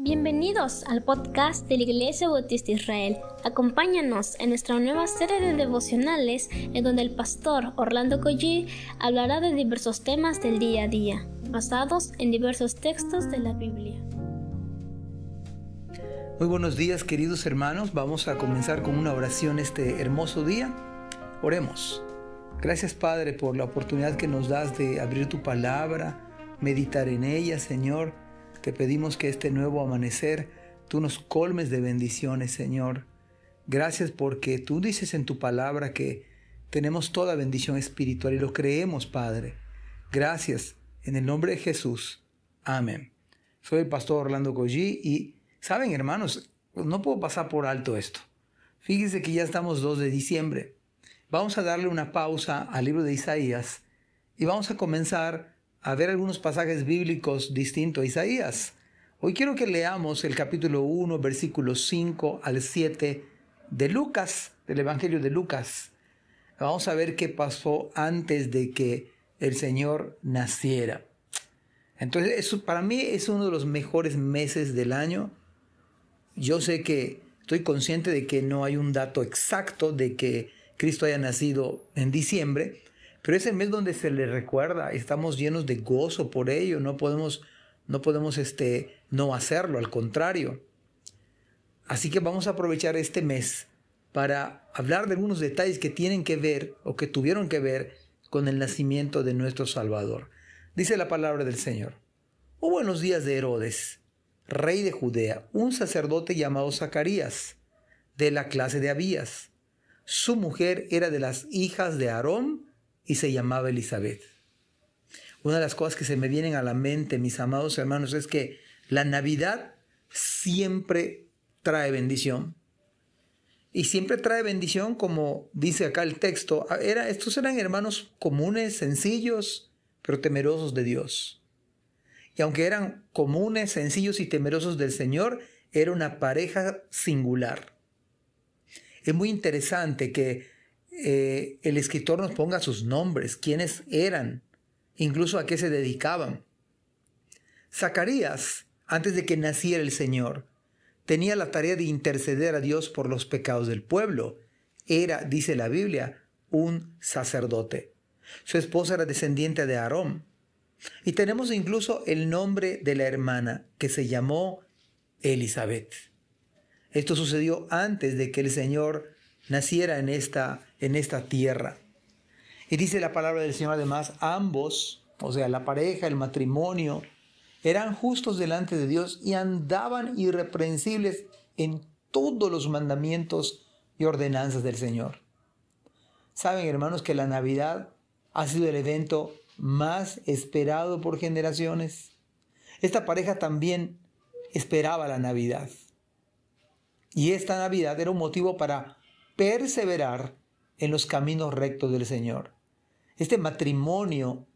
Bienvenidos al podcast de la Iglesia Bautista Israel. Acompáñanos en nuestra nueva serie de devocionales en donde el pastor Orlando Collie hablará de diversos temas del día a día, basados en diversos textos de la Biblia. Muy buenos días queridos hermanos, vamos a comenzar con una oración este hermoso día. Oremos. Gracias Padre por la oportunidad que nos das de abrir tu palabra, meditar en ella, Señor pedimos que este nuevo amanecer tú nos colmes de bendiciones, Señor. Gracias porque tú dices en tu palabra que tenemos toda bendición espiritual y lo creemos, Padre. Gracias. En el nombre de Jesús. Amén. Soy el pastor Orlando Collí y, saben, hermanos, no puedo pasar por alto esto. Fíjense que ya estamos 2 de diciembre. Vamos a darle una pausa al libro de Isaías y vamos a comenzar a ver algunos pasajes bíblicos distintos a Isaías. Hoy quiero que leamos el capítulo 1, versículos 5 al 7 de Lucas, del Evangelio de Lucas. Vamos a ver qué pasó antes de que el Señor naciera. Entonces, eso para mí es uno de los mejores meses del año. Yo sé que estoy consciente de que no hay un dato exacto de que Cristo haya nacido en diciembre, pero es el mes donde se le recuerda, estamos llenos de gozo por ello, no podemos, no podemos este, no hacerlo, al contrario. Así que vamos a aprovechar este mes para hablar de algunos detalles que tienen que ver o que tuvieron que ver con el nacimiento de nuestro Salvador. Dice la palabra del Señor. Hubo en los días de Herodes, rey de Judea, un sacerdote llamado Zacarías, de la clase de Abías. Su mujer era de las hijas de Aarón y se llamaba Elizabeth. Una de las cosas que se me vienen a la mente, mis amados hermanos, es que la Navidad siempre trae bendición. Y siempre trae bendición, como dice acá el texto. Era, estos eran hermanos comunes, sencillos, pero temerosos de Dios. Y aunque eran comunes, sencillos y temerosos del Señor, era una pareja singular. Es muy interesante que eh, el escritor nos ponga sus nombres, quiénes eran, incluso a qué se dedicaban. Zacarías, antes de que naciera el Señor, tenía la tarea de interceder a Dios por los pecados del pueblo. Era, dice la Biblia, un sacerdote. Su esposa era descendiente de Aarón. Y tenemos incluso el nombre de la hermana, que se llamó Elizabeth. Esto sucedió antes de que el Señor naciera en esta, en esta tierra. Y dice la palabra del Señor además, ambos, o sea, la pareja, el matrimonio, eran justos delante de Dios y andaban irreprensibles en todos los mandamientos y ordenanzas del Señor. Saben, hermanos, que la Navidad ha sido el evento más esperado por generaciones. Esta pareja también esperaba la Navidad. Y esta Navidad era un motivo para perseverar en los caminos rectos del Señor. Este matrimonio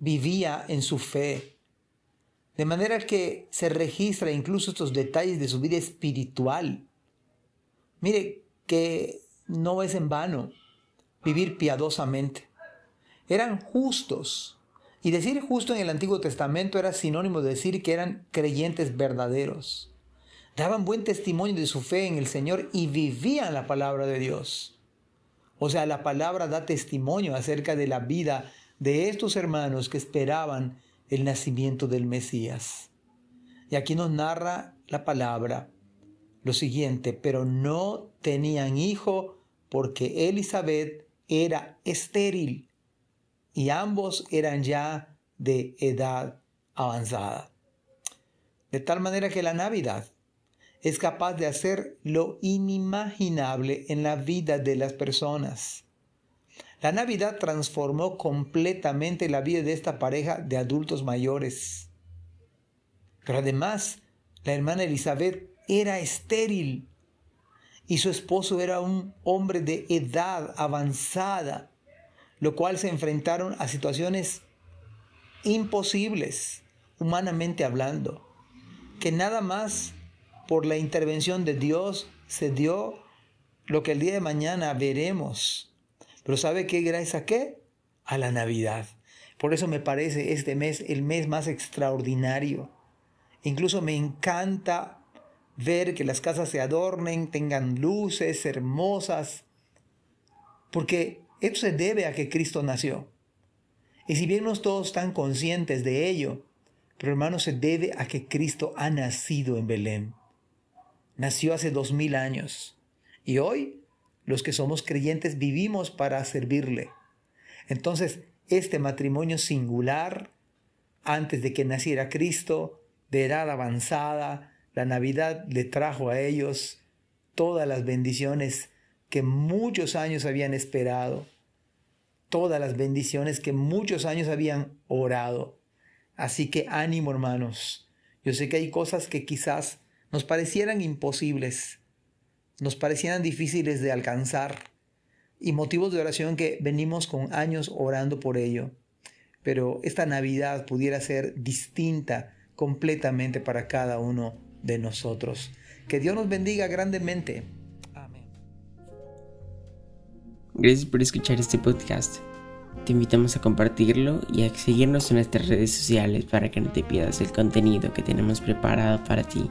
vivía en su fe, de manera que se registra incluso estos detalles de su vida espiritual. Mire que no es en vano vivir piadosamente. Eran justos. Y decir justo en el Antiguo Testamento era sinónimo de decir que eran creyentes verdaderos daban buen testimonio de su fe en el Señor y vivían la palabra de Dios. O sea, la palabra da testimonio acerca de la vida de estos hermanos que esperaban el nacimiento del Mesías. Y aquí nos narra la palabra lo siguiente, pero no tenían hijo porque Elizabeth era estéril y ambos eran ya de edad avanzada. De tal manera que la Navidad es capaz de hacer lo inimaginable en la vida de las personas. La Navidad transformó completamente la vida de esta pareja de adultos mayores. Pero además, la hermana Elizabeth era estéril y su esposo era un hombre de edad avanzada, lo cual se enfrentaron a situaciones imposibles, humanamente hablando, que nada más por la intervención de Dios se dio lo que el día de mañana veremos. Pero ¿sabe qué gracias a qué? A la Navidad. Por eso me parece este mes el mes más extraordinario. Incluso me encanta ver que las casas se adornen, tengan luces hermosas, porque eso se debe a que Cristo nació. Y si bien no todos están conscientes de ello, pero hermanos, se debe a que Cristo ha nacido en Belén. Nació hace dos mil años. Y hoy, los que somos creyentes vivimos para servirle. Entonces, este matrimonio singular, antes de que naciera Cristo, de edad avanzada, la Navidad le trajo a ellos todas las bendiciones que muchos años habían esperado, todas las bendiciones que muchos años habían orado. Así que ánimo hermanos. Yo sé que hay cosas que quizás nos parecieran imposibles, nos parecieran difíciles de alcanzar y motivos de oración que venimos con años orando por ello. Pero esta Navidad pudiera ser distinta completamente para cada uno de nosotros. Que Dios nos bendiga grandemente. Amén. Gracias por escuchar este podcast. Te invitamos a compartirlo y a seguirnos en nuestras redes sociales para que no te pierdas el contenido que tenemos preparado para ti.